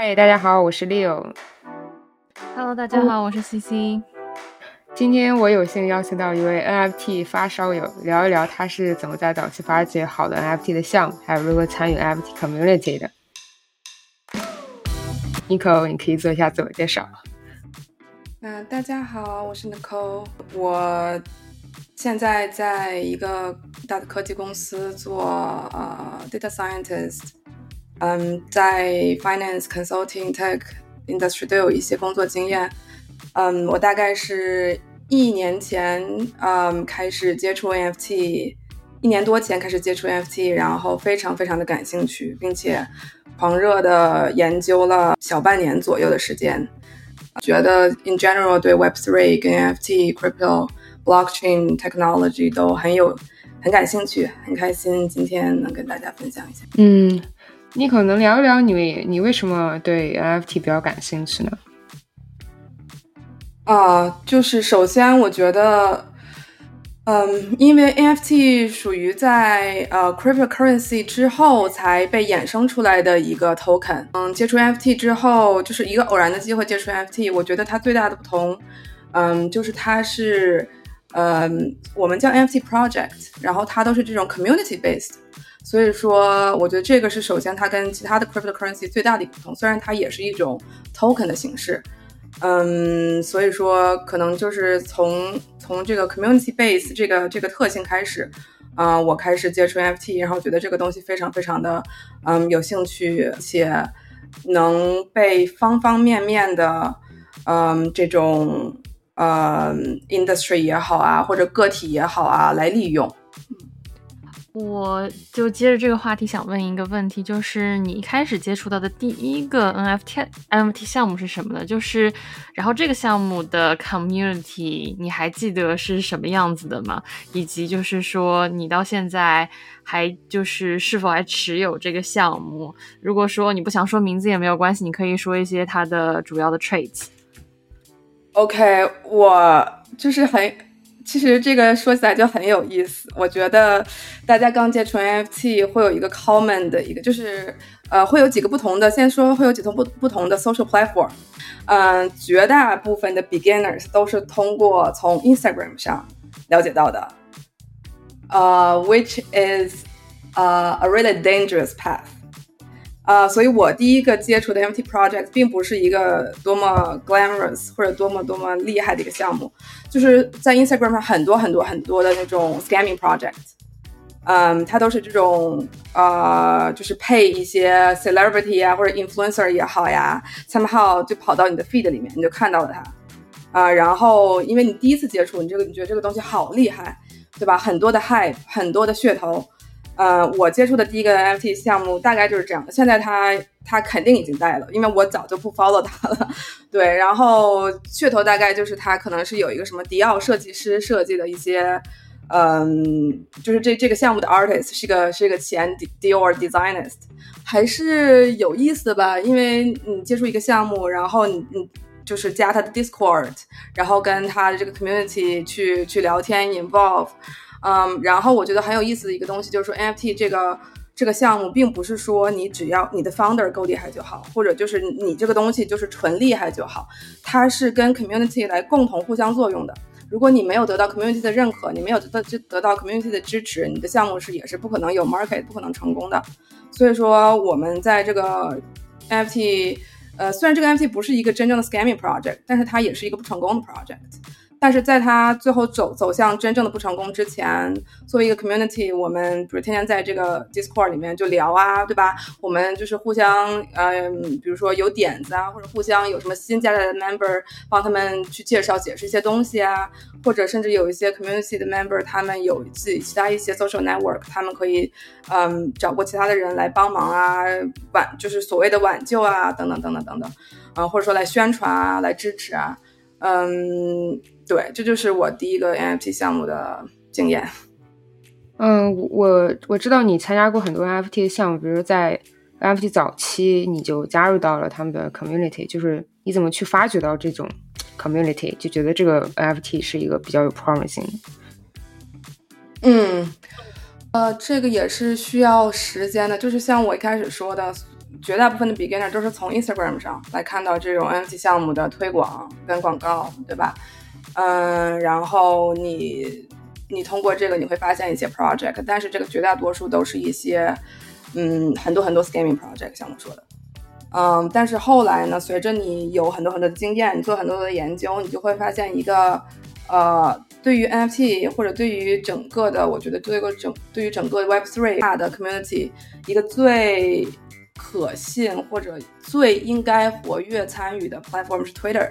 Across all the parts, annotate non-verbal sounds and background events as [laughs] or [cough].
嗨，大家好，我是 Leo。Hello，大家好，我是 CC。今天我有幸邀请到一位 NFT 发烧友，聊一聊他是怎么在早期发掘好的 NFT 的项目，还有如何参与 NFT community 的。Nico，你可以做一下自我介绍。嗯，大家好，我是 Nicole，我现在在一个大的科技公司做呃 data scientist。嗯，在 finance consulting tech industry 都有一些工作经验。嗯，我大概是一年前嗯开始接触 NFT，一年多前开始接触 NFT，然后非常非常的感兴趣，并且狂热的研究了小半年左右的时间。觉得 in general 对 Web3 跟 NFT、crypto、blockchain technology 都很有很感兴趣，很开心今天能跟大家分享一下。嗯。你可能聊一聊你你为什么对 NFT 比较感兴趣呢？啊，就是首先我觉得，嗯，因为 NFT 属于在呃 cryptocurrency 之后才被衍生出来的一个 token。嗯，接触 NFT 之后，就是一个偶然的机会接触 NFT。我觉得它最大的不同，嗯，就是它是，嗯，我们叫 NFT project，然后它都是这种 community based。所以说，我觉得这个是首先它跟其他的 cryptocurrency 最大的一个不同。虽然它也是一种 token 的形式，嗯，所以说可能就是从从这个 community base 这个这个特性开始，啊，我开始接触 NFT，然后觉得这个东西非常非常的嗯有兴趣，且能被方方面面的嗯这种呃 industry 也好啊，或者个体也好啊来利用。我就接着这个话题，想问一个问题，就是你一开始接触到的第一个 NFT NFT 项目是什么呢？就是，然后这个项目的 community 你还记得是什么样子的吗？以及就是说，你到现在还就是是否还持有这个项目？如果说你不想说名字也没有关系，你可以说一些它的主要的 traits。OK，我就是很。其实这个说起来就很有意思，我觉得大家刚接触 NFT 会有一个 common 的一个，就是呃会有几个不同的，先说会有几种不不同的 social platform，嗯，绝大部分的 beginners 都是通过从 Instagram 上了解到的，呃，which is 呃 a really dangerous path。啊，所以我第一个接触的 NFT project 并不是一个多么 glamorous 或者多么多么厉害的一个项目，就是在 Instagram 上很多很多很多的那种 scamming project，嗯，它都是这种呃，就是配一些 celebrity 啊或者 influencer 也好呀，somehow 就跑到你的 feed 里面，你就看到了它，啊，然后因为你第一次接触，你这个你觉得这个东西好厉害，对吧？很多的 hype，很多的噱头。呃，我接触的第一个 NFT 项目大概就是这样。现在他他肯定已经带了，因为我早就不 follow 他了。[laughs] 对，然后噱头大概就是他可能是有一个什么迪奥设计师设计的一些，嗯，就是这这个项目的 artist 是一个是一个前 Dior designist，还是有意思的吧？因为你接触一个项目，然后你你就是加他的 Discord，然后跟他的这个 community 去去聊天 involve。嗯，然后我觉得很有意思的一个东西就是说，NFT 这个这个项目，并不是说你只要你的 founder 够厉害就好，或者就是你这个东西就是纯厉害就好，它是跟 community 来共同互相作用的。如果你没有得到 community 的认可，你没有得得得到 community 的支持，你的项目是也是不可能有 market，不可能成功的。所以说，我们在这个 NFT，呃，虽然这个 NFT 不是一个真正的 scamming project，但是它也是一个不成功的 project。但是在他最后走走向真正的不成功之前，作为一个 community，我们比如天天在这个 Discord 里面就聊啊，对吧？我们就是互相，嗯，比如说有点子啊，或者互相有什么新加来的 member，帮他们去介绍解释一些东西啊，或者甚至有一些 community 的 member，他们有自己其他一些 social network，他们可以，嗯，找过其他的人来帮忙啊，挽就是所谓的挽救啊，等等等等等等，啊，或者说来宣传啊，来支持啊，嗯。对，这就是我第一个 NFT 项目的经验。嗯，我我知道你参加过很多 NFT 的项目，比如在 NFT 早期你就加入到了他们的 community，就是你怎么去发掘到这种 community，就觉得这个 NFT 是一个比较有 promising。嗯，呃，这个也是需要时间的，就是像我一开始说的，绝大部分的 beginner 都是从 Instagram 上来看到这种 NFT 项目的推广跟广告，对吧？嗯，然后你你通过这个你会发现一些 project，但是这个绝大多数都是一些嗯很多很多 scamming project，像我说的。嗯，但是后来呢，随着你有很多很多的经验，你做很多的研究，你就会发现一个呃。对于 NFT 或者对于整个的，我觉得对个整对于整个 Web3 大的 community 一个最可信或者最应该活跃参与的 platform 是 Twitter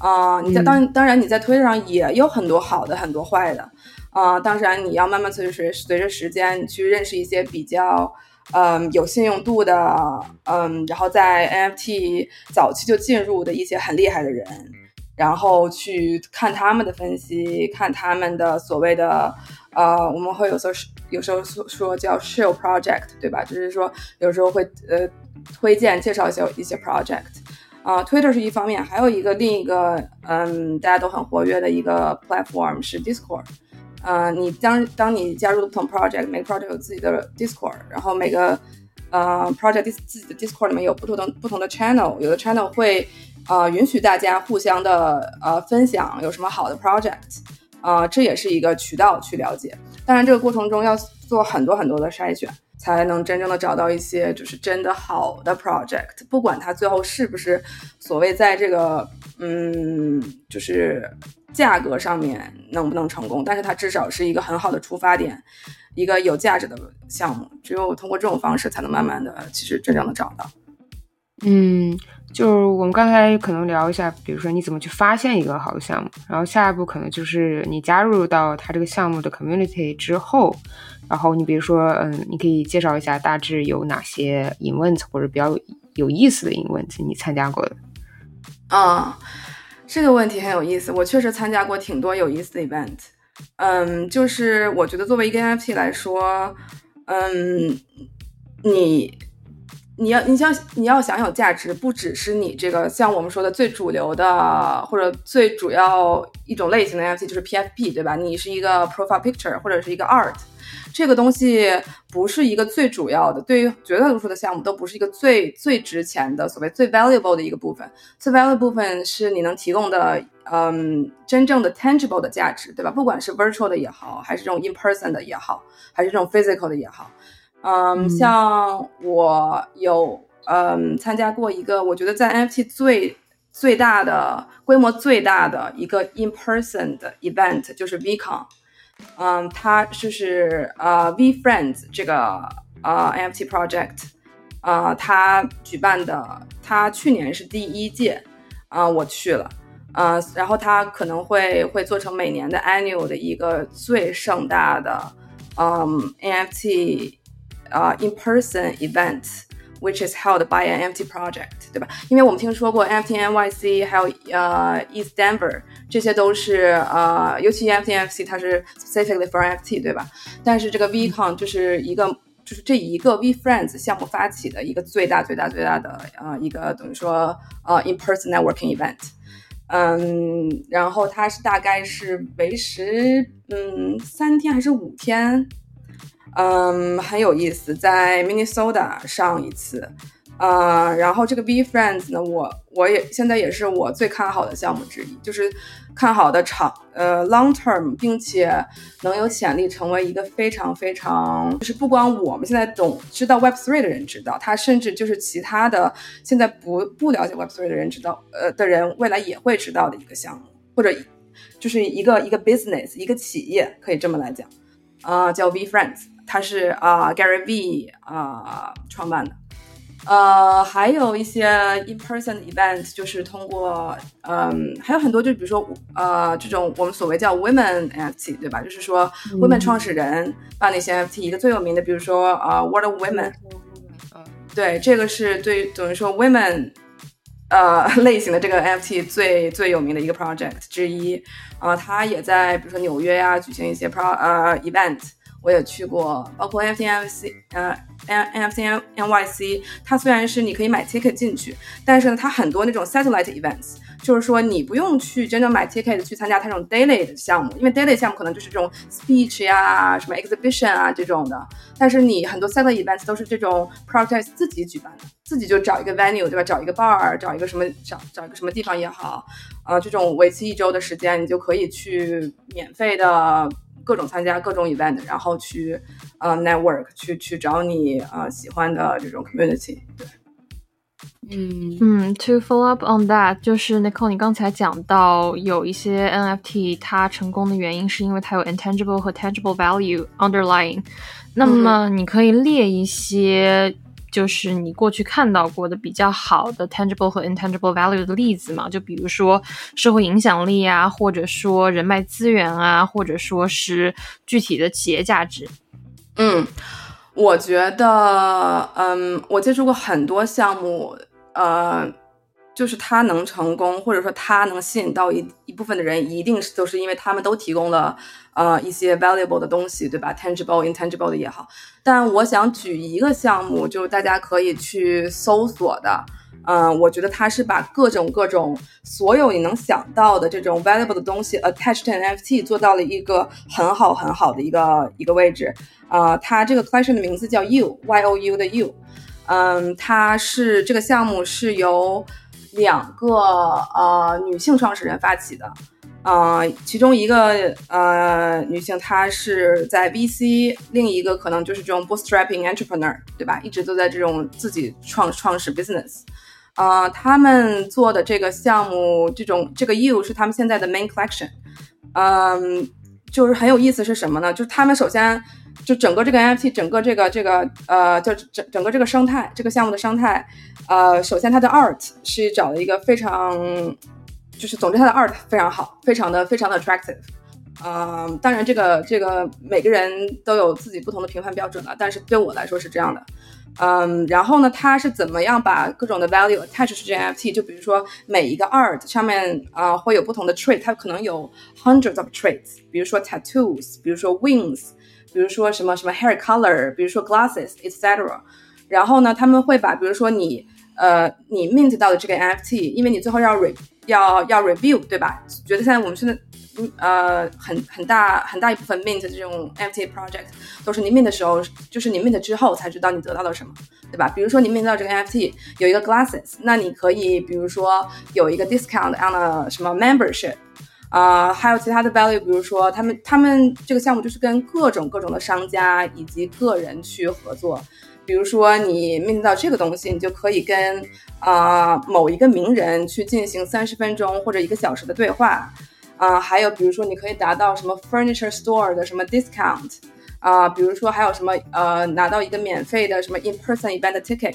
啊，你在当当然你在 Twitter 上也有很多好的很多坏的啊，当然你要慢慢随随随着时间去认识一些比较嗯有信用度的嗯，然后在 NFT 早期就进入的一些很厉害的人。然后去看他们的分析，看他们的所谓的，呃，我们会有时候有时候说说叫 show project，对吧？就是说有时候会呃推荐介绍一些一些 project，啊，Twitter 是一方面，还有一个另一个嗯大家都很活跃的一个 platform 是 Discord，嗯，你当当你加入不同 project，每个 project 有自己的 Discord，然后每个呃 project 自己的 Discord 里面有不同的不同的 channel，有的 channel 会。呃，允许大家互相的呃分享有什么好的 project，啊，这也是一个渠道去了解。当然，这个过程中要做很多很多的筛选，才能真正的找到一些就是真的好的 project。不管它最后是不是所谓在这个嗯，就是价格上面能不能成功，但是它至少是一个很好的出发点，一个有价值的项目。只有通过这种方式，才能慢慢的其实真正的找到。嗯。就是我们刚才可能聊一下，比如说你怎么去发现一个好的项目，然后下一步可能就是你加入到他这个项目的 community 之后，然后你比如说，嗯，你可以介绍一下大致有哪些 event 或者比较有意思的 event 你参加过的。啊，这个问题很有意思，我确实参加过挺多有意思的 event。嗯，就是我觉得作为一个 NFT 来说，嗯，你。你要，你想，你要想有价值，不只是你这个像我们说的最主流的或者最主要一种类型的 NFT 就是 PFP，对吧？你是一个 profile picture 或者是一个 art，这个东西不是一个最主要的，对于绝大多数的项目都不是一个最最值钱的，所谓最 valuable 的一个部分。最 valuable 部分是你能提供的，嗯，真正的 tangible 的价值，对吧？不管是 virtual 的也好，还是这种 in person 的也好，还是这种 physical 的也好。嗯，像我有嗯参加过一个，我觉得在 NFT 最最大的规模最大的一个 in person 的 event 就是 VCon，嗯，它就是呃 V Friends 这个呃 NFT project，呃，它举办的，它去年是第一届，啊，我去了，呃，然后它可能会会做成每年的 annual 的一个最盛大的嗯 NFT。呃，in-person event event，which is held by an NFT project，对吧？因为我们听说过 NFT NYC，还有呃 East Denver，这些都是呃，尤其 NFT NYC 它是 specifically for NFT，对吧？但是这个 VCon 就是一个，就是这一个 V Friends 项目发起的一个最大最大最大的呃一个等于说呃 in-person networking event，嗯，然后它是大概是维持嗯三天还是五天？ 嗯，很有意思，在 Minnesota 上一次，呃，然后这个 B Friends 呢，我我也现在也是我最看好的项目之一，就是看好的长呃 long term，并且能有潜力成为一个非常非常，就是不光我们现在懂知道 Web Three 的人知道，它甚至就是其他的现在不不了解 Web Three 的人知道，呃的人未来也会知道的一个项目，或者就是一个一个 business 一个企业可以这么来讲，啊，叫 V Friends。他是啊，Gary V 啊创办的，呃，还有一些 in person event，就是通过，嗯，还有很多，就比如说，呃，这种我们所谓叫 women NFT，对吧？就是说，women 创始人办那些 NFT，一个最有名的，比如说啊，World of Women，对，这个是对等于说 women，呃，类型的这个 NFT 最最有名的一个 project 之一，啊，他也在比如说纽约呀举行一些 pro 呃 event。我也去过，包括 NFT NYC，呃，NFCNYC 它虽然是你可以买 ticket 进去，但是呢，它很多那种 satellite events，就是说你不用去真正买 ticket 去参加它这种 daily 的项目，因为 daily 项目可能就是这种 speech 呀、什么 exhibition 啊这种的，但是你很多 satellite events 都是这种 project 自己举办的，自己就找一个 venue 对吧？找一个 bar，找一个什么找找一个什么地方也好，呃，这种为期一周的时间，你就可以去免费的。各种参加各种 event，然后去呃 network，去去找你呃喜欢的这种 community。对，嗯嗯，to follow up on that，就是 Nicole，你刚才讲到有一些 NFT 它成功的原因是因为它有 intangible 和 tangible value underlying，那么你可以列一些。就是你过去看到过的比较好的 tangible 和 intangible value 的例子嘛？就比如说社会影响力啊，或者说人脉资源啊，或者说是具体的企业价值。嗯，我觉得，嗯，我接触过很多项目，呃。就是它能成功，或者说它能吸引到一一部分的人，一定是都是因为他们都提供了呃一些 valuable 的东西，对吧？tangible、intangible 的也好。但我想举一个项目，就是大家可以去搜索的，嗯，我觉得它是把各种各种所有你能想到的这种 valuable 的东西 attached NFT 做到了一个很好很好的一个一个位置。呃，它这个 collection 的名字叫 You，Y O U 的 You，嗯，它是这个项目是由两个呃女性创始人发起的，呃，其中一个呃女性她是在 VC，另一个可能就是这种 bootstrapping entrepreneur，对吧？一直都在这种自己创创始 business，呃，他们做的这个项目，这种这个 U 是他们现在的 main collection，嗯，就是很有意思是什么呢？就是他们首先。就整个这个 NFT，整个这个这个呃，就整整个这个生态，这个项目的生态，呃，首先它的 art 是找了一个非常，就是总之它的 art 非常好，非常的非常的 attractive，嗯，当然这个这个每个人都有自己不同的评判标准了，但是对我来说是这样的，嗯，然后呢，它是怎么样把各种的 value attach 这 NFT？就比如说每一个 art 上面啊会有不同的 trait，它可能有 hundreds of traits，比如说 tattoos，比如说 wings。比如说什么什么 hair color，比如说 glasses，etc。然后呢，他们会把比如说你呃你 mint 到的这个 NFT，因为你最后要 re 要要 review 对吧？觉得现在我们现在嗯呃很很大很大一部分 mint 这种 NFT project 都是你 mint 的时候，就是你 mint 之后才知道你得到了什么，对吧？比如说你 mint 到这个 NFT 有一个 glasses，那你可以比如说有一个 discount on 了什么 membership。啊，还有其他的 value，比如说他们他们这个项目就是跟各种各种的商家以及个人去合作，比如说你面对到这个东西，你就可以跟啊某一个名人去进行三十分钟或者一个小时的对话，啊，还有比如说你可以达到什么 furniture store 的什么 discount，啊，比如说还有什么呃拿到一个免费的什么 in person event ticket。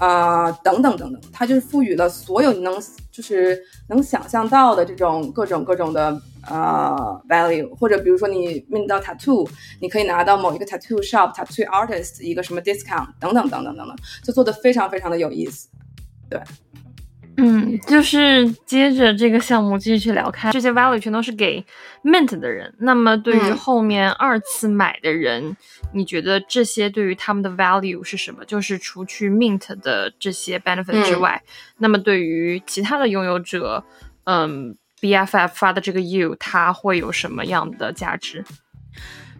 啊，等等等等，它就是赋予了所有你能就是能想象到的这种各种各种的呃 value，或者比如说你面到 tattoo，你可以拿到某一个 tattoo shop tattoo artist 一个什么 discount 等等等等等等，就做的非常非常的有意思，对。嗯，就是接着这个项目继续去聊开，这些 value 全都是给 mint 的人。那么对于后面二次买的人，你觉得这些对于他们的 value 是什么？就是除去 mint 的这些 benefit 之外，那么对于其他的拥有者，嗯，BFF 发的这个 U，它会有什么样的价值？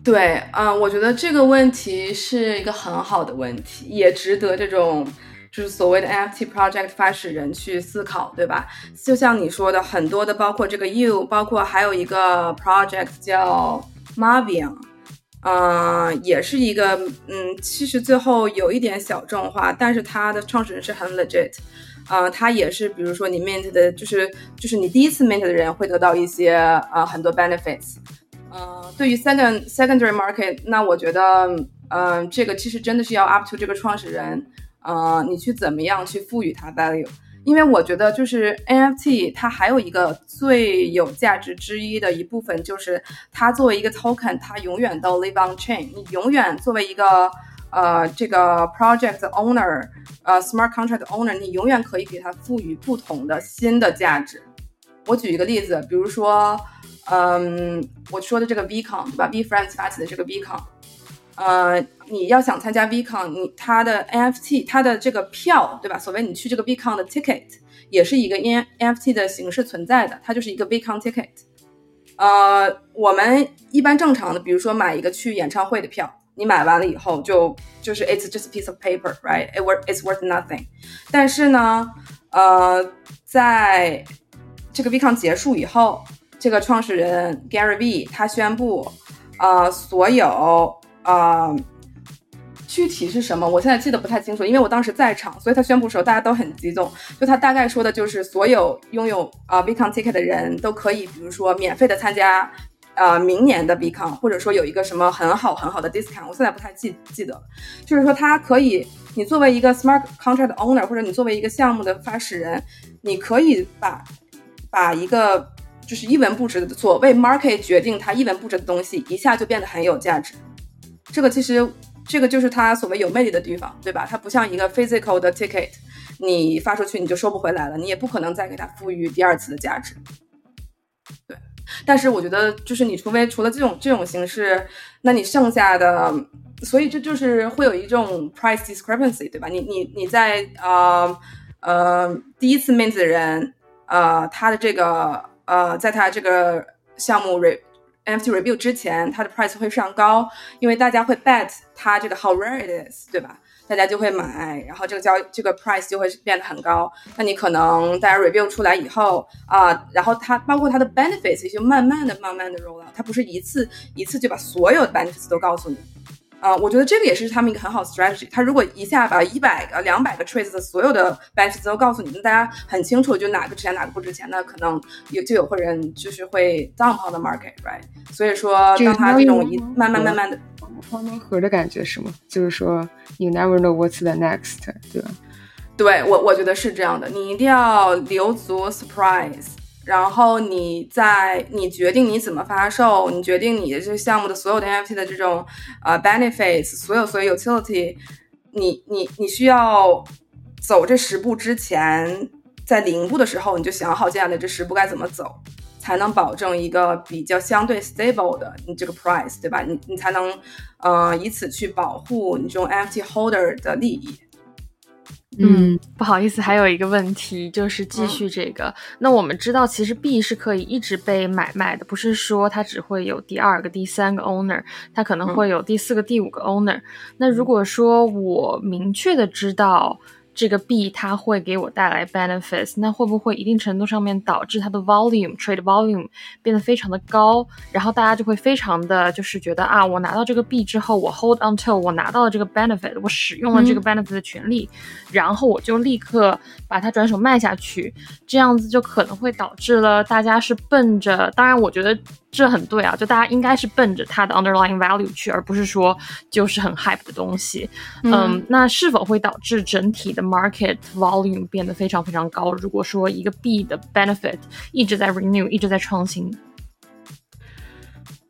对，嗯，我觉得这个问题是一个很好的问题，也值得这种。就是所谓的 NFT project 发始人去思考，对吧？就像你说的，很多的，包括这个 You，包括还有一个 project 叫 marvin 嗯，也是一个，嗯，其实最后有一点小众化，但是它的创始人是很 legit，呃，他也是，比如说你 mint 的，就是就是你第一次 mint 的人会得到一些呃很多 benefits，嗯，对于 second secondary market，那我觉得，嗯，这个其实真的是要 up to 这个创始人。呃，你去怎么样去赋予它 value？因为我觉得就是 NFT 它还有一个最有价值之一的一部分，就是它作为一个 token，它永远都 live on chain。你永远作为一个呃这个 project owner，呃 smart contract owner，你永远可以给它赋予不同的新的价值。我举一个例子，比如说，嗯，我说的这个 Vcon 对吧？V Friends 发起的这个 Vcon。呃，你要想参加 VCon，你它的 NFT 它的这个票，对吧？所谓你去这个 VCon 的 ticket，也是一个 N NFT 的形式存在的，它就是一个 VCon ticket。呃，我们一般正常的，比如说买一个去演唱会的票，你买完了以后就就是 it's just a piece of paper，right？It worth it's worth nothing。但是呢，呃，在这个 VCon 结束以后，这个创始人 Gary V 他宣布，呃，所有呃。具体是什么？我现在记得不太清楚，因为我当时在场，所以他宣布的时候大家都很激动。就他大概说的就是所有拥有啊 VCon ticket 的人都可以，比如说免费的参加呃明年的 VCon，或者说有一个什么很好很好的 discount。我现在不太记记得，就是说他可以，你作为一个 smart contract owner，或者你作为一个项目的发始人，你可以把把一个就是一文不值的所谓 market 决定它一文不值的东西，一下就变得很有价值。这个其实。这个就是它所谓有魅力的地方，对吧？它不像一个 physical 的 ticket，你发出去你就收不回来了，你也不可能再给它赋予第二次的价值。对，但是我觉得就是你除非除了这种这种形式，那你剩下的，所以这就是会有一种 price discrepancy，对吧？你你你在呃呃第一次 mint 的人，呃他的这个呃在他这个项目 re NFT review 之前，它的 price 会上高，因为大家会 bet 它这个 how rare it is，对吧？大家就会买，然后这个交这个 price 就会变得很高。那你可能大家 review 出来以后啊，然后它包括它的 benefits 也就慢慢的、慢慢的 roll out，它不是一次一次就把所有的 benefits 都告诉你。啊，我觉得这个也是他们一个很好的 strategy。他如果一下把一百个、两百个 traits 的所有的 benefits 都告诉你，那大家很清楚就哪个值钱，哪个不值钱，那可能有就有会人就是会 dump on the market，right？所以说，当他这种一慢慢慢慢的黄盲盒的感觉是吗？就是说，you never know what's the next，对吧？对我我觉得是这样的，你一定要留足 surprise。然后你在你决定你怎么发售，你决定你的这个项目的所有的 NFT 的这种呃 benefits，所有所有 utility，你你你需要走这十步之前，在零步的时候你就想好接下来这十步该怎么走，才能保证一个比较相对 stable 的你这个 price，对吧？你你才能呃以此去保护你这种 NFT holder 的利益。嗯，不好意思，还有一个问题就是继续这个。那我们知道，其实币是可以一直被买卖的，不是说它只会有第二个、第三个 owner，它可能会有第四个、第五个 owner。那如果说我明确的知道。这个币它会给我带来 benefits，那会不会一定程度上面导致它的 volume trade volume 变得非常的高，然后大家就会非常的就是觉得啊，我拿到这个币之后，我 hold until 我拿到了这个 benefit，我使用了这个 benefit 的权利，然后我就立刻把它转手卖下去，这样子就可能会导致了大家是奔着，当然我觉得。这很对啊，就大家应该是奔着它的 underlying value 去，而不是说就是很 hype 的东西。嗯，那是否会导致整体的 market volume 变得非常非常高？如果说一个币的 benefit 一直在 renew，一直在创新。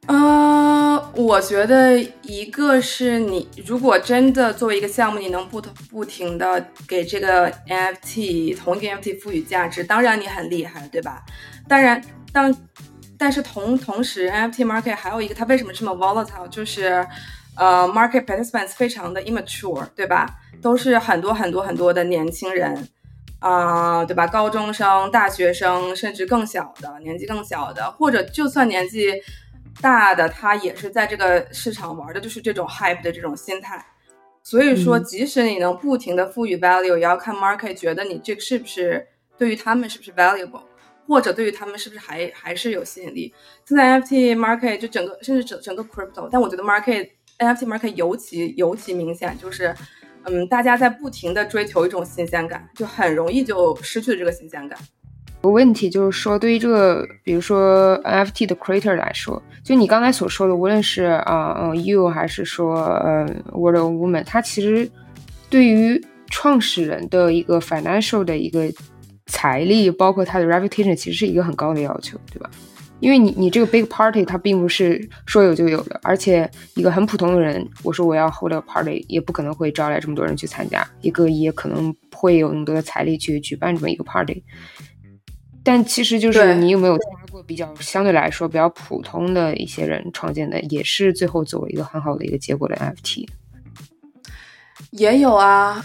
呃，我觉得一个是你如果真的作为一个项目，你能不不停的给这个 NFT 同一个 NFT 赋予价值，当然你很厉害，对吧？当然，当但是同同时，NFT market 还有一个，它为什么这么 volatile？就是，呃，market participants 非常的 immature，对吧？都是很多很多很多的年轻人，啊，对吧？高中生、大学生，甚至更小的，年纪更小的，或者就算年纪大的，他也是在这个市场玩的，就是这种 hype 的这种心态。所以说，即使你能不停的赋予 value，也要看 market 觉得你这个是不是对于他们是不是 valuable。或者对于他们是不是还还是有吸引力？现在 NFT market 就整个甚至整整个 crypto，但我觉得 market NFT market 尤其尤其明显，就是嗯，大家在不停的追求一种新鲜感，就很容易就失去了这个新鲜感。有问题就是说，对于这个比如说 NFT 的 creator 来说，就你刚才所说的，无论是啊嗯 you 还是说呃 Word of Woman，它其实对于创始人的一个 financial 的一个。财力包括他的 reputation，其实是一个很高的要求，对吧？因为你你这个 big party 它并不是说有就有的，而且一个很普通的人，我说我要 hold a party，也不可能会招来这么多人去参加，一个也可能会有那么多的财力去举办这么一个 party。但其实就是你有没有参加过比较相对来说比较普通的一些人创建的，也是最后走一个很好的一个结果的 NFT？也有啊，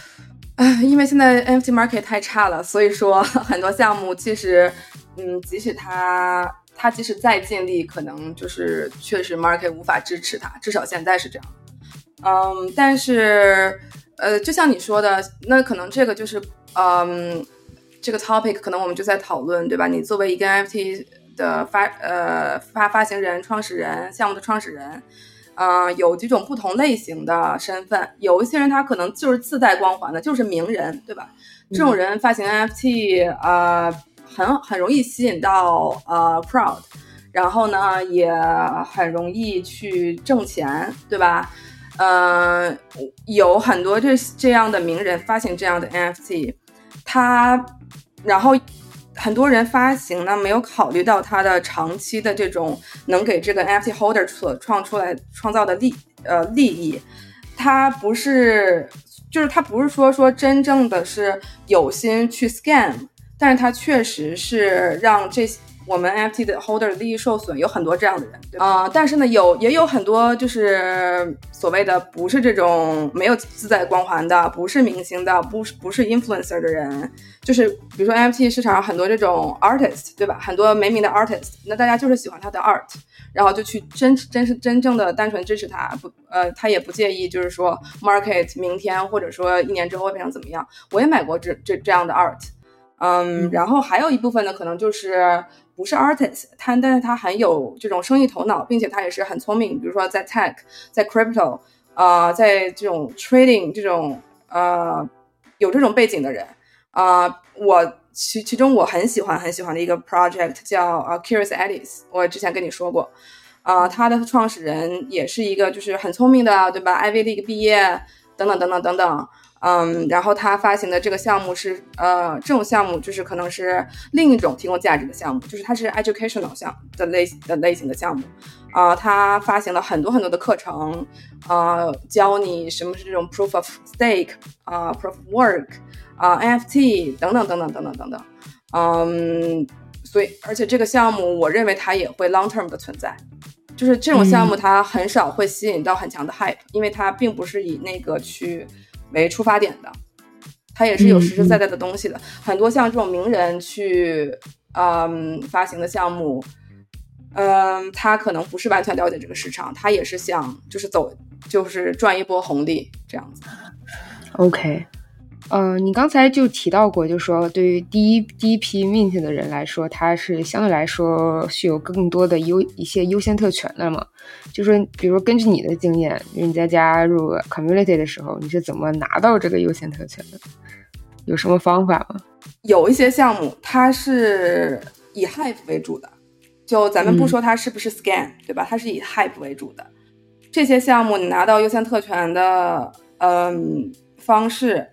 唉，[laughs] 因为现在 NFT market 太差了，所以说 [laughs] 很多项目其实，嗯，即使它它即使再尽力，可能就是确实 market 无法支持它，至少现在是这样。嗯，但是呃，就像你说的，那可能这个就是嗯。这个 topic 可能我们就在讨论，对吧？你作为一个 NFT 的发呃发发行人、创始人、项目的创始人，呃，有几种不同类型的身份。有一些人他可能就是自带光环的，就是名人，对吧？这种人发行 NFT，呃，很很容易吸引到呃 crowd，然后呢，也很容易去挣钱，对吧？嗯，有很多这这样的名人发行这样的 NFT，他。然后，很多人发行呢，没有考虑到它的长期的这种能给这个 NFT holder 所创出来创造的利呃利益，它不是，就是它不是说说真正的是有心去 scam，但是它确实是让这些。我们 NFT 的 holder 利益受损，有很多这样的人，对啊，但是呢，有也有很多就是所谓的不是这种没有自带光环的，不是明星的，不是不是 influencer 的人，就是比如说 NFT 市场上很多这种 artist，对吧？很多没名的 artist，那大家就是喜欢他的 art，然后就去真真是真正的单纯支持他，不呃，他也不介意，就是说 market 明天或者说一年之后会变成怎么样。我也买过这这这样的 art，嗯，然后还有一部分呢，可能就是。不是 artist，他但是他很有这种生意头脑，并且他也是很聪明。比如说在 tech，在 crypto，啊，在这种 trading 这种呃有这种背景的人啊，我其其中我很喜欢很喜欢的一个 project 叫啊 Curious Alice，我之前跟你说过，啊，他的创始人也是一个就是很聪明的，对吧？Ivy League 毕业等等等等等等。嗯，然后他发行的这个项目是，呃，这种项目就是可能是另一种提供价值的项目，就是它是 educational 项的类的类型的项目，啊，他发行了很多很多的课程，啊，教你什么是这种 proof of stake，啊，proof work，啊，NFT 等等等等等等等等，嗯，所以而且这个项目我认为它也会 long term 的存在，就是这种项目它很少会吸引到很强的 hype，因为它并不是以那个去。为出发点的，它也是有实实在在的东西的。很多像这种名人去，嗯，发行的项目，嗯，他可能不是完全了解这个市场，他也是想就是走，就是赚一波红利这样子。OK。嗯，你刚才就提到过，就说对于第一第一批 mint 的人来说，他是相对来说是有更多的优一些优先特权的嘛？就说，比如根据你的经验，你在加入 community 的时候，你是怎么拿到这个优先特权的？有什么方法吗？有一些项目它是以 Hive 为主的，就咱们不说它是不是 scam，对吧？它是以 Hive 为主的这些项目，你拿到优先特权的，嗯，方式。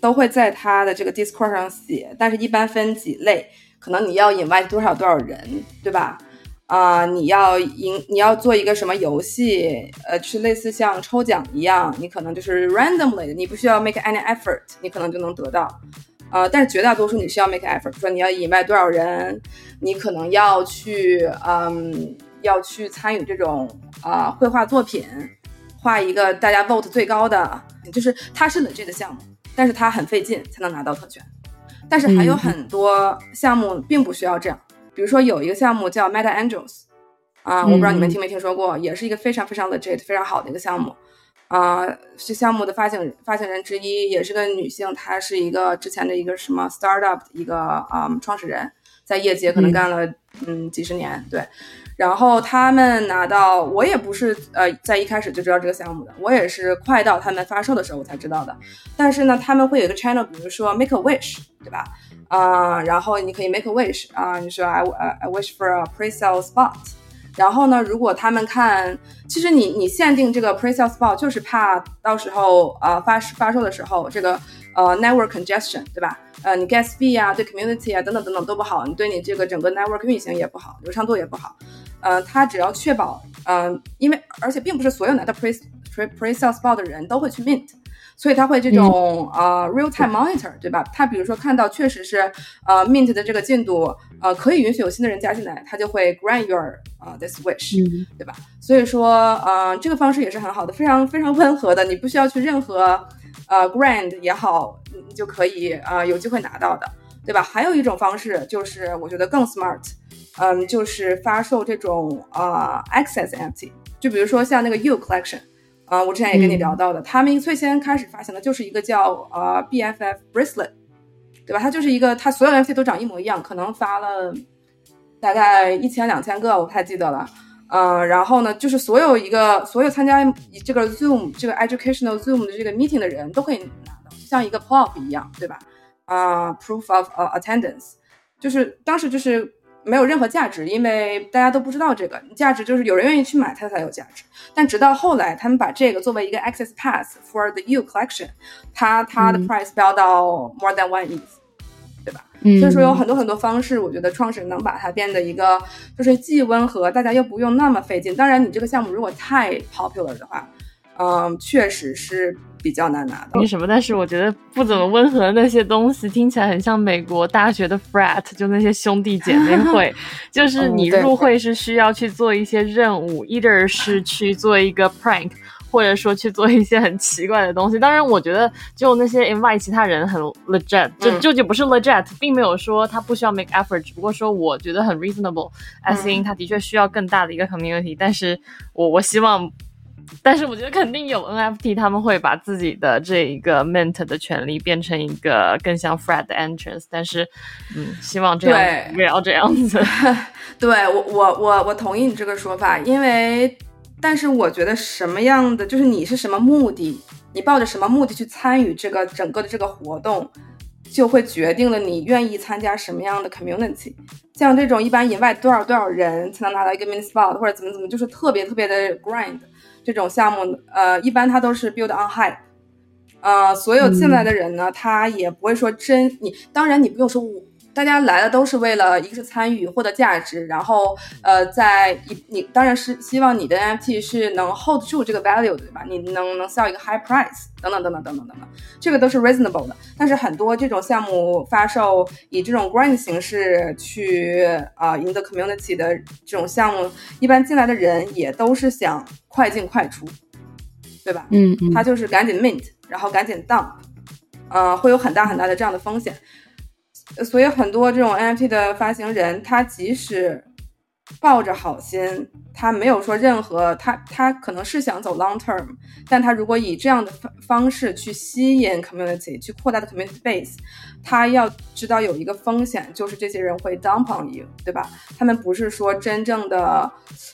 都会在他的这个 Discord 上写，但是一般分几类，可能你要引外多少多少人，对吧？啊，你要引你要做一个什么游戏，呃，是类似像抽奖一样，你可能就是 randomly，你不需要 make any effort，你可能就能得到。呃，但是绝大多数你需要 make effort，说你要引外多少人，你可能要去，嗯，要去参与这种啊绘画作品，画一个大家 vote 最高的，就是它是 legit 的项目。但是他很费劲才能拿到特权，但是还有很多项目并不需要这样。比如说有一个项目叫 Meta Angels，啊，我不知道你们听没听说过，也是一个非常非常 legit、非常好的一个项目，啊，是项目的发行发行人之一，也是个女性，她是一个之前的一个什么 startup 一个啊创始人，在业界可能干了嗯几十年，对。然后他们拿到，我也不是呃在一开始就知道这个项目的，我也是快到他们发售的时候我才知道的。但是呢，他们会有一个 channel，比如说 make a wish，对吧？啊，然后你可以 make a wish 啊，你说 I I wish for a pre-sale spot。然后呢，如果他们看，其实你你限定这个 pre-sale spot 就是怕到时候呃发发售的时候这个呃 network congestion，对吧？呃，你 gas fee 啊，对 community 啊等等等等都不好，你对你这个整个 network 运行也不好，流畅度也不好。呃，他只要确保，嗯，因为而且并不是所有拿到 pre pre pre sale spot 的人都会去 mint，所以他会这种呃 real time monitor，对吧？他比如说看到确实是呃 mint 的这个进度呃可以允许有新的人加进来，他就会 grant your 呃 this wish，对吧？所以说呃这个方式也是很好的，非常非常温和的，你不需要去任何呃 grant 也好，你就可以啊有机会拿到的，对吧？还有一种方式就是我觉得更 smart，嗯，就是发售这种啊 access NFT，就比如说像那个 You Collection。啊，我之前也跟你聊到的，他们最先开始发行的就是一个叫呃 BFF Bracelet，对吧？它就是一个，它所有 NFT 都长一模一样，可能发了大概一千两千个，我不太记得了。嗯，然后呢，就是所有一个所有参加这个 Zoom 这个 Educational Zoom 的这个 meeting 的人都可以拿到，像一个 POP 一样，对吧？啊，Proof of Attendance，就是当时就是。没有任何价值，因为大家都不知道这个价值，就是有人愿意去买它才有价值。但直到后来，他们把这个作为一个 access pass for the U collection，它它的 price 飙到 more than one ETH，对吧？嗯。所以说有很多很多方式，我觉得创始人能把它变得一个就是既温和，大家又不用那么费劲。当然，你这个项目如果太 popular 的话，嗯，确实是。比较难拿到。为什么？但是我觉得不怎么温和的那些东西，听起来很像美国大学的 frat，就那些兄弟姐妹会。[laughs] 就是你入会是需要去做一些任务，either 是去做一个 prank，或者说去做一些很奇怪的东西。当然，我觉得就那些 invite 其他人很 legit，就就就不是 legit，并没有说他不需要 make effort，只不过说我觉得很 reasonable。as in，他的确需要更大的一个 community，但是我我希望。但是我觉得肯定有 NFT，他们会把自己的这一个 mint 的权利变成一个更像 Fred 的 entrance。但是，嗯，希望这样不要这样子。[laughs] 对我，我，我，我同意你这个说法，因为，但是我觉得什么样的，就是你是什么目的，你抱着什么目的去参与这个整个的这个活动，就会决定了你愿意参加什么样的 community。像这种一般引外多少多少人才能拿到一个 mint spot，或者怎么怎么，就是特别特别的 grind。这种项目，呃，一般它都是 build on high，呃，所有进来的人呢，他也不会说真你，当然你不用说我。大家来的都是为了一个是参与获得价值，然后呃，在你你当然是希望你的 NFT 是能 hold 住这个 value 对吧？你能能 sell 一个 high price 等等等等等等等等，这个都是 reasonable 的。但是很多这种项目发售以这种 grant 形式去啊赢得 community 的这种项目，一般进来的人也都是想快进快出，对吧？嗯，他就是赶紧 mint，然后赶紧 dump，呃，会有很大很大的这样的风险。所以很多这种 NFT 的发行人，他即使抱着好心，他没有说任何，他他可能是想走 long term，但他如果以这样的方方式去吸引 community，去扩大的 community base。他要知道有一个风险，就是这些人会 dump on you，对吧？他们不是说真正的，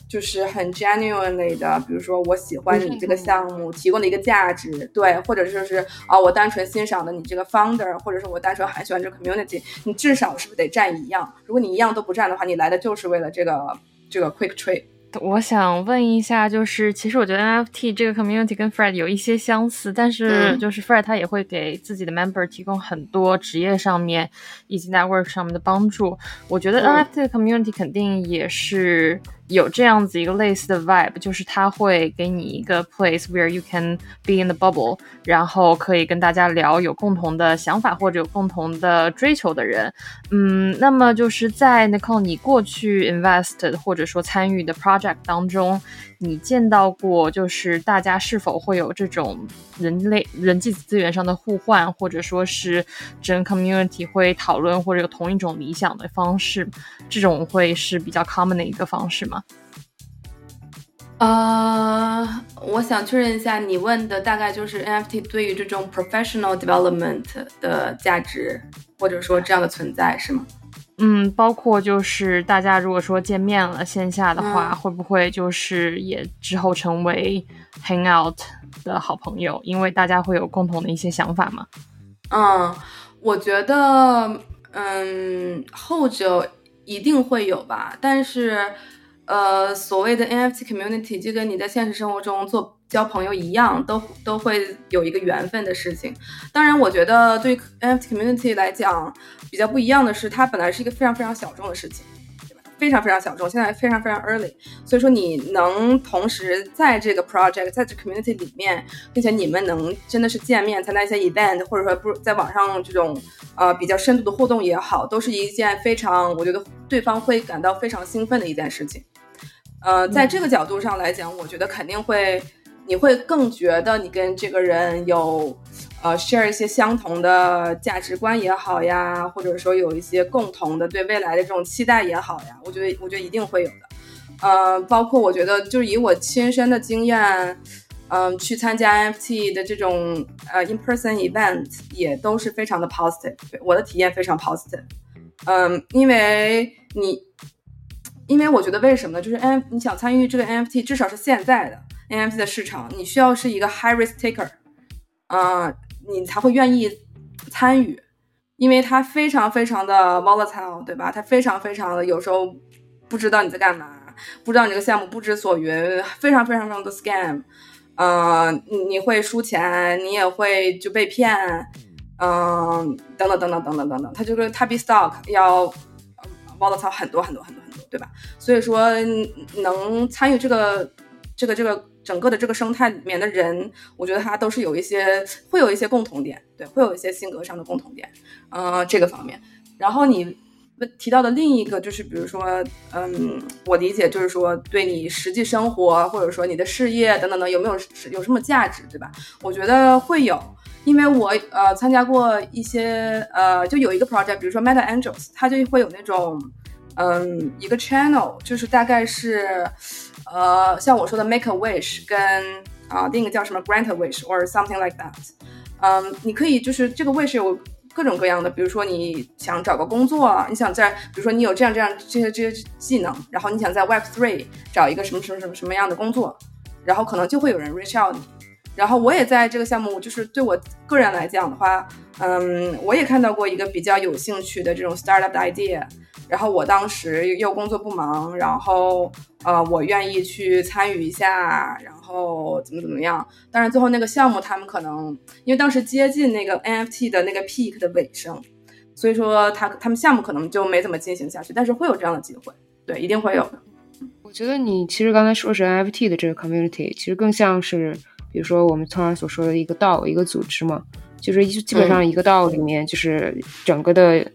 就是很 genuinely 的，比如说我喜欢你这个项目提供的一个价值，对，或者说是啊，我单纯欣赏的你这个 founder，或者是我单纯很喜欢这个 community，你至少是不是得占一样？如果你一样都不占的话，你来的就是为了这个这个 quick trade。我想问一下，就是其实我觉得 NFT 这个 community 跟 Fred 有一些相似，但是就是 Fred 他也会给自己的 member 提供很多职业上面以及 network 上面的帮助。我觉得 NFT 的 community 肯定也是。有这样子一个类似的 vibe，就是他会给你一个 place where you can be in the bubble，然后可以跟大家聊有共同的想法或者有共同的追求的人。嗯，那么就是在 Nicole 你过去 invest 或者说参与的 project 当中。你见到过，就是大家是否会有这种人类人际资源上的互换，或者说是整 community 会讨论或者有同一种理想的方式，这种会是比较 common 的一个方式吗？呃，我想确认一下，你问的大概就是 NFT 对于这种 professional development 的价值，或者说这样的存在，是吗？嗯，包括就是大家如果说见面了线下的话，会不会就是也之后成为 hang out 的好朋友？因为大家会有共同的一些想法嘛。嗯，我觉得，嗯，后者一定会有吧。但是，呃，所谓的 NFT community 就跟你在现实生活中做。交朋友一样，都都会有一个缘分的事情。当然，我觉得对于 NFT community 来讲，比较不一样的是，它本来是一个非常非常小众的事情，对吧？非常非常小众，现在非常非常 early。所以说你能同时在这个 project，在这 community 里面，并且你们能真的是见面，参加一些 event，或者说不在网上这种呃比较深度的互动也好，都是一件非常我觉得对方会感到非常兴奋的一件事情。呃，在这个角度上来讲，我觉得肯定会，你会更觉得你跟这个人有，呃，share 一些相同的价值观也好呀，或者说有一些共同的对未来的这种期待也好呀，我觉得，我觉得一定会有的。呃，包括我觉得，就是以我亲身的经验，嗯，去参加 NFT 的这种呃 in person event 也都是非常的 positive，我的体验非常 positive。嗯，因为你。因为我觉得为什么呢？就是 N 你想参与这个 NFT，至少是现在的 NFT 的市场，你需要是一个 high risk taker，啊，你才会愿意参与，因为它非常非常的 volatile，对吧？它非常非常的有时候不知道你在干嘛，不知道你这个项目不知所云，非常非常非常多 scam，嗯，你会输钱，你也会就被骗，嗯，等等等等等等等等，它这个 t y p e stock 要 volatile 很多很多很多。对吧？所以说，能参与这个、这个、这个整个的这个生态里面的人，我觉得他都是有一些会有一些共同点，对，会有一些性格上的共同点，嗯，这个方面。然后你提到的另一个就是，比如说，嗯，我理解就是说，对你实际生活或者说你的事业等等的有没有有什么价值，对吧？我觉得会有，因为我呃参加过一些呃，就有一个 project，比如说 Meta Angels，它就会有那种。嗯，一个 channel 就是大概是，呃，像我说的 make a wish 跟啊另一个叫什么 grant a wish or something like that。嗯，你可以就是这个 wish 有各种各样的，比如说你想找个工作，你想在，比如说你有这样这样这些这些技能，然后你想在 Web Three 找一个什么什么什么什么样的工作，然后可能就会有人 reach out 你。然后我也在这个项目，就是对我个人来讲的话，嗯，我也看到过一个比较有兴趣的这种 startup idea。然后我当时又工作不忙，然后呃，我愿意去参与一下，然后怎么怎么样。但是最后那个项目，他们可能因为当时接近那个 NFT 的那个 peak 的尾声，所以说他他们项目可能就没怎么进行下去。但是会有这样的机会，对，一定会有的。我觉得你其实刚才说是 NFT 的这个 community，其实更像是比如说我们通常所说的一个道一个组织嘛，就是基本上一个道里面就是整个的。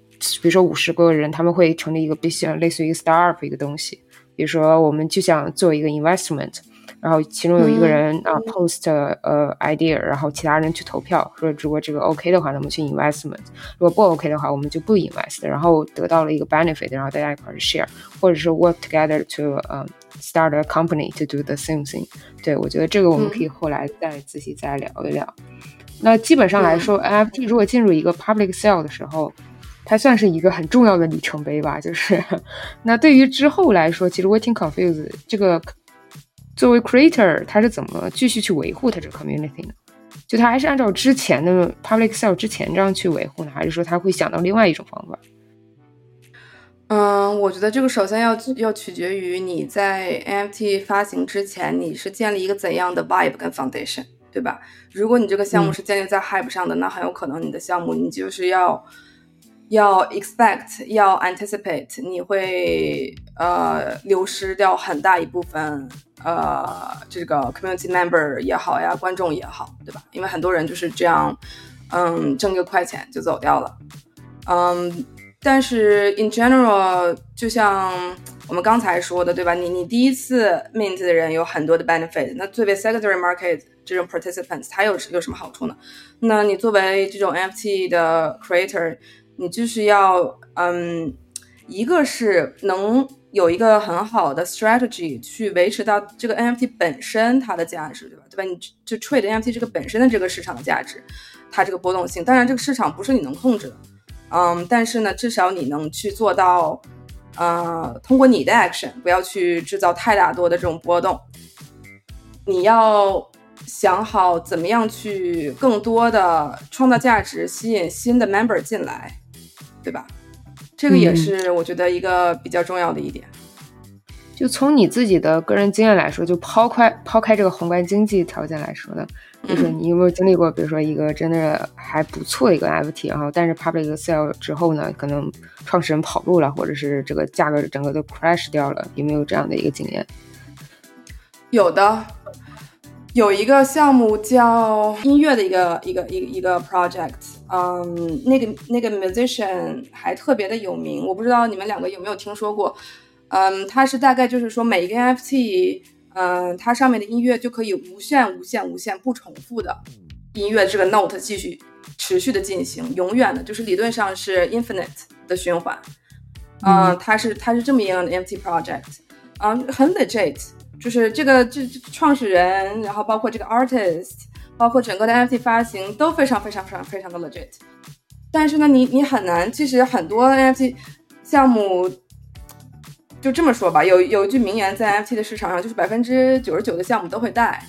比如说五十个人，他们会成立一个比较类似于一个 startup 一个东西。比如说，我们就想做一个 investment，然后其中有一个人啊 post 呃 idea，然后其他人去投票，说如果这个 OK 的话，那么去 investment；如果不 OK 的话，我们就不 invest。然后得到了一个 benefit，然后大家一块 share，或者是 work together to 呃 start a company to do the same thing。对我觉得这个我们可以后来再仔细再聊一聊。那基本上来说，NFT 如果进入一个 public sale 的时候，它算是一个很重要的里程碑吧，就是，那对于之后来说，其实我挺 confused，这个作为 creator，他是怎么继续去维护他这个 community 呢？就他还是按照之前的 public sale 之前这样去维护呢，还是说他会想到另外一种方法？嗯，我觉得这个首先要要取决于你在 NFT 发行之前，你是建立一个怎样的 vibe 跟 foundation，对吧？如果你这个项目是建立在 hype 上的，那很有可能你的项目你就是要。要 expect，要 anticipate，你会呃流失掉很大一部分呃这个 community member 也好呀，观众也好，对吧？因为很多人就是这样，嗯，挣个快钱就走掉了，嗯，但是 in general，就像我们刚才说的，对吧？你你第一次 mint 的人有很多的 benefit，那作为 secondary market 这种 participants，他有有什么好处呢？那你作为这种 NFT 的 creator。你就是要，嗯，一个是能有一个很好的 strategy 去维持到这个 NFT 本身它的价值，对吧？对吧？你就 trade NFT 这个本身的这个市场的价值，它这个波动性，当然这个市场不是你能控制的，嗯，但是呢，至少你能去做到，呃，通过你的 action 不要去制造太大多的这种波动，你要。想好怎么样去更多的创造价值，吸引新的 member 进来，对吧？这个也是我觉得一个比较重要的一点。就从你自己的个人经验来说，就抛开抛开这个宏观经济条件来说呢，就是你有没有经历过，比如说一个真的还不错的一个 NFT，然后但是 public sale 之后呢，可能创始人跑路了，或者是这个价格整个都 crash 掉了，有没有这样的一个经验？有的，有一个项目叫音乐的一个一个一个一个 project，嗯，那个那个 musician 还特别的有名，我不知道你们两个有没有听说过，嗯，他是大概就是说每一个 NFT。嗯，它上面的音乐就可以无限、无限、无限不重复的音乐，这个 note 继续持续的进行，永远的，就是理论上是 infinite 的循环。嗯，它是它是这么一样的 empty project，嗯，很 legit，就是这个这创始人，然后包括这个 artist，包括整个的 NFT 发行都非常非常非常非常的 legit。但是呢，你你很难，其实很多 NFT 项目。就这么说吧，有有一句名言，在 FT 的市场上，就是百分之九十九的项目都会带，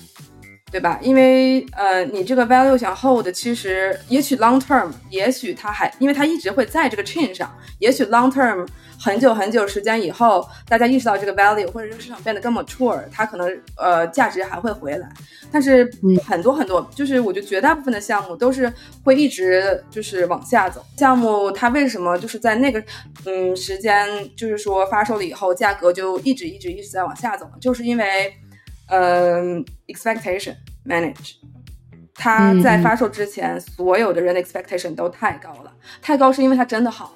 对吧？因为呃，你这个 value 想 hold，其实也许 long term，也许它还，因为它一直会在这个 chain 上，也许 long term。很久很久时间以后，大家意识到这个 value 或者这个市场变得更 mature，它可能呃价值还会回来。但是很多很多，就是我觉得绝大部分的项目都是会一直就是往下走。项目它为什么就是在那个嗯时间，就是说发售了以后，价格就一直一直一直在往下走呢？就是因为嗯 expectation manage，他在发售之前，所有的人的 expectation 都太高了，太高是因为它真的好。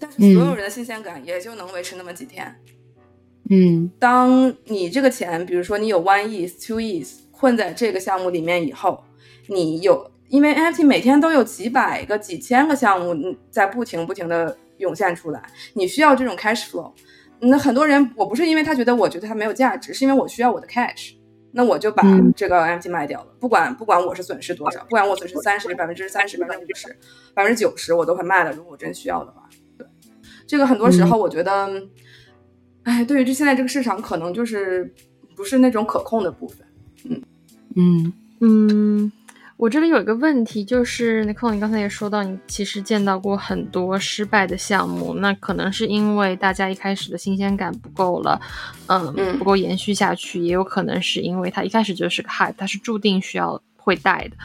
但是所有人的新鲜感也就能维持那么几天。嗯，当你这个钱，比如说你有 one is two is 困在这个项目里面以后，你有，因为 NFT 每天都有几百个、几千个项目在不停不停的涌现出来，你需要这种 cash flow。那很多人，我不是因为他觉得我觉得它没有价值，是因为我需要我的 cash，那我就把这个 NFT 卖掉了，不管不管我是损失多少，不管我损失三十、百分之三十、百分之五十、百分之九十，我都会卖了。如果我真需要的话。对这个很多时候，我觉得，哎，对于这现在这个市场，可能就是不是那种可控的部分。嗯嗯嗯，我这里有一个问题，就是 Nicole，你刚才也说到，你其实见到过很多失败的项目，那可能是因为大家一开始的新鲜感不够了，嗯，不够延续下去，也有可能是因为它一开始就是个 hype，它是注定需要会带的。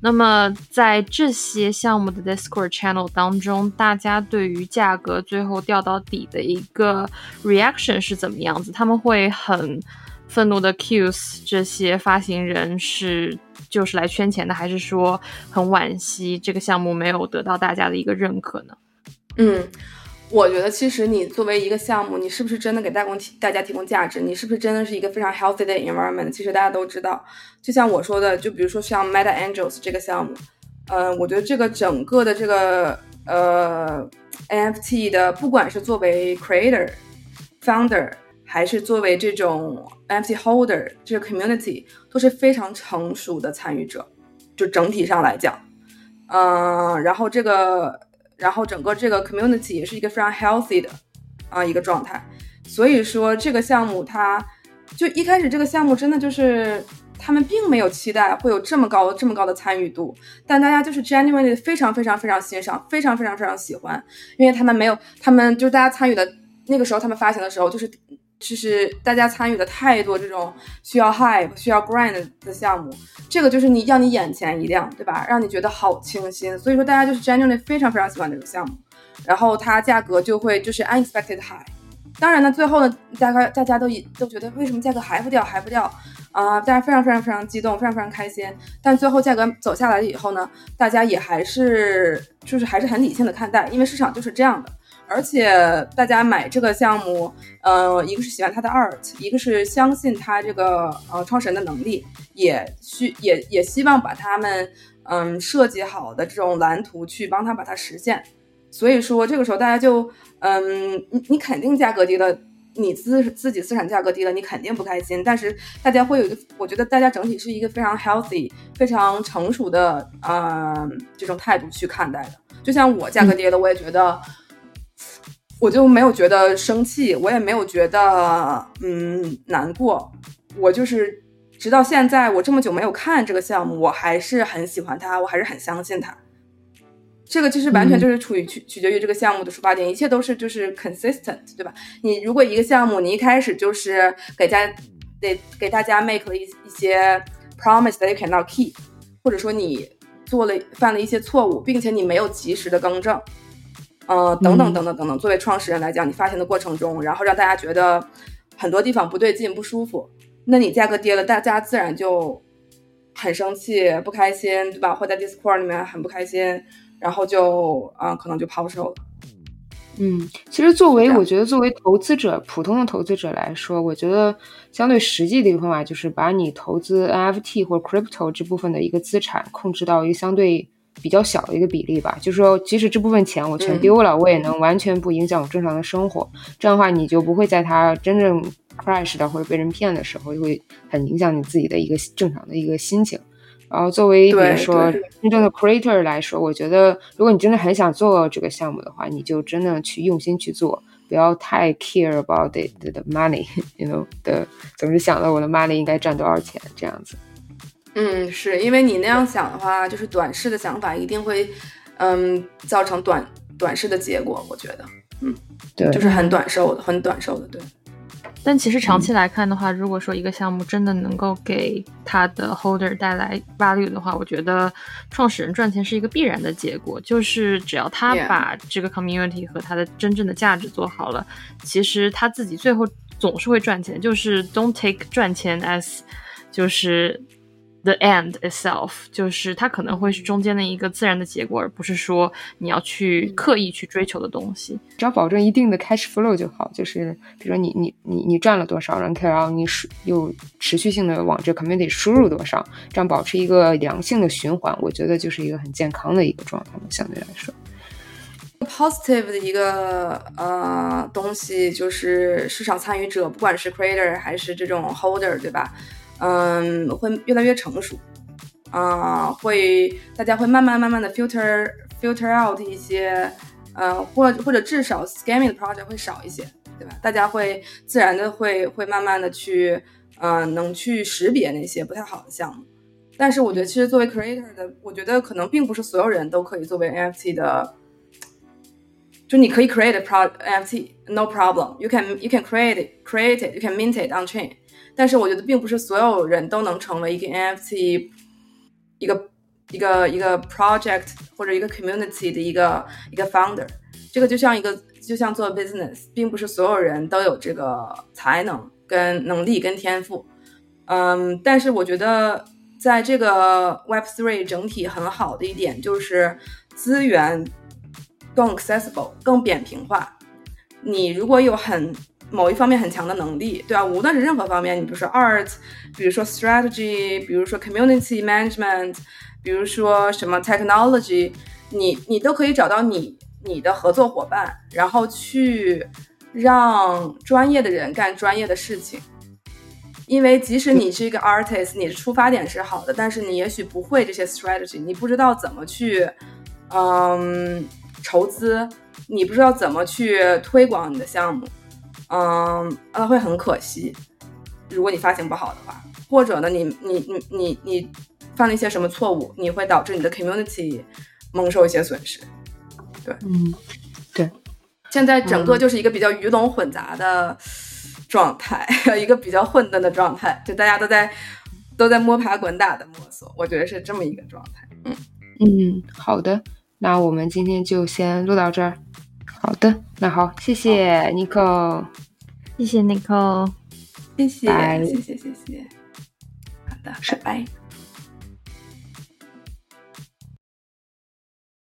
那么，在这些项目的 Discord channel 当中，大家对于价格最后掉到底的一个 reaction 是怎么样子？他们会很愤怒的 accuse 这些发行人是就是来圈钱的，还是说很惋惜这个项目没有得到大家的一个认可呢？嗯。我觉得，其实你作为一个项目，你是不是真的给大公提大家提供价值？你是不是真的是一个非常 healthy 的 environment？其实大家都知道，就像我说的，就比如说像 Meta Angels 这个项目，嗯，我觉得这个整个的这个呃 NFT 的，不管是作为 creator、founder，还是作为这种 NFT holder，这个 community 都是非常成熟的参与者，就整体上来讲，嗯，然后这个。然后整个这个 community 也是一个非常 healthy 的啊一个状态，所以说这个项目它就一开始这个项目真的就是他们并没有期待会有这么高这么高的参与度，但大家就是 genuinely 非常非常非常欣赏，非常非常非常喜欢，因为他们没有他们就是大家参与的那个时候他们发行的时候就是。就是大家参与的太多这种需要 hype、需要 grind 的项目，这个就是你让你眼前一亮，对吧？让你觉得好清新。所以说大家就是 genuinely 非常非常喜欢这个项目，然后它价格就会就是 unexpected high。当然呢，最后呢，大概大家都以都觉得为什么价格还不掉还不掉啊？大家非常非常非常激动，非常非常开心。但最后价格走下来了以后呢，大家也还是就是还是很理性的看待，因为市场就是这样的。而且大家买这个项目，呃，一个是喜欢他的 art，一个是相信他这个呃创始人的能力，也需也也希望把他们嗯设计好的这种蓝图去帮他把它实现。所以说这个时候大家就嗯，你你肯定价格低了，你资自己资产价格低了，你肯定不开心。但是大家会有一个，我觉得大家整体是一个非常 healthy、非常成熟的呃这种态度去看待的。就像我价格跌了，我也觉得。我就没有觉得生气，我也没有觉得嗯难过，我就是直到现在，我这么久没有看这个项目，我还是很喜欢它，我还是很相信它。这个其实完全就是处于取取决于这个项目的出发点，一切都是就是 consistent，对吧？你如果一个项目你一开始就是给家得给大家 make 了一一些 promise that you cannot keep，或者说你做了犯了一些错误，并且你没有及时的更正，呃，等等等等等等。作为创始人来讲，你发行的过程中，然后让大家觉得很多地方不对劲、不舒服，那你价格跌了，大家自然就很生气、不开心，对吧？或在 Discord 里面很不开心，然后就啊，可能就抛售了。嗯，其实作为我觉得作为投资者，普通的投资者来说，我觉得相对实际的一个方法就是把你投资 NFT 或者 Crypto 这部分的一个资产控制到一个相对比较小的一个比例吧。就是说，即使这部分钱我全丢了，我也能完全不影响我正常的生活。这样的话，你就不会在它真正 crash 的或者被人骗的时候，就会很影响你自己的一个正常的一个心情。然后，作为比如说真正的 creator 来说，我觉得如果你真的很想做这个项目的话，你就真的去用心去做，不要太 care about the the money，you [laughs] know 的，总是想到我的 money 应该赚多少钱这样子。嗯，是因为你那样想的话，就是短视的想法一定会，嗯，造成短短视的结果。我觉得，嗯，对，就是很短寿的，很短寿的，对。但其实长期来看的话，如果说一个项目真的能够给它的 holder 带来 value 的话，我觉得创始人赚钱是一个必然的结果。就是只要他把这个 community 和他的真正的价值做好了，其实他自己最后总是会赚钱。就是 don't take 赚钱 as 就是。The end itself，就是它可能会是中间的一个自然的结果，而不是说你要去刻意去追求的东西。只要保证一定的 cash flow 就好。就是比如说你你你你赚了多少，然后你输又持续性的往这 community 输入多少，这样保持一个良性的循环，我觉得就是一个很健康的一个状态嘛。相对来说，positive 的一个呃东西就是市场参与者，不管是 creator 还是这种 holder，对吧？嗯，会越来越成熟，啊，会大家会慢慢慢慢的 filter filter out 一些，呃，或或者至少 scamming 的 project 会少一些，对吧？大家会自然的会会慢慢的去，嗯，能去识别那些不太好的项目。但是我觉得，其实作为 creator 的，我觉得可能并不是所有人都可以作为 NFT 的，就你可以 create a pro NFT，no problem，you can you can create it create it，you can mint it on chain。但是我觉得并不是所有人都能成为一个 NFT，一个一个一个 project 或者一个 community 的一个一个 founder。这个就像一个就像做 business，并不是所有人都有这个才能跟能力跟天赋。嗯，但是我觉得在这个 Web3 整体很好的一点就是资源更 accessible 更扁平化。你如果有很某一方面很强的能力，对吧？无论是任何方面，你比如说 art，比如说 strategy，比如说 community management，比如说什么 technology，你你都可以找到你你的合作伙伴，然后去让专业的人干专业的事情。因为即使你是一个 artist，你的出发点是好的，但是你也许不会这些 strategy，你不知道怎么去嗯筹资，你不知道怎么去推广你的项目。嗯，那会很可惜。如果你发行不好的话，或者呢，你你你你你犯了一些什么错误，你会导致你的 community 蒙受一些损失。对，嗯，对。现在整个就是一个比较鱼龙混杂的状态，[laughs] 一个比较混沌的状态，就大家都在都在摸爬滚打的摸索。我觉得是这么一个状态。嗯嗯，好的，那我们今天就先录到这儿。好的，那好，谢谢 Nico，谢谢 Nico，谢谢，谢谢，谢谢，好的，拜拜。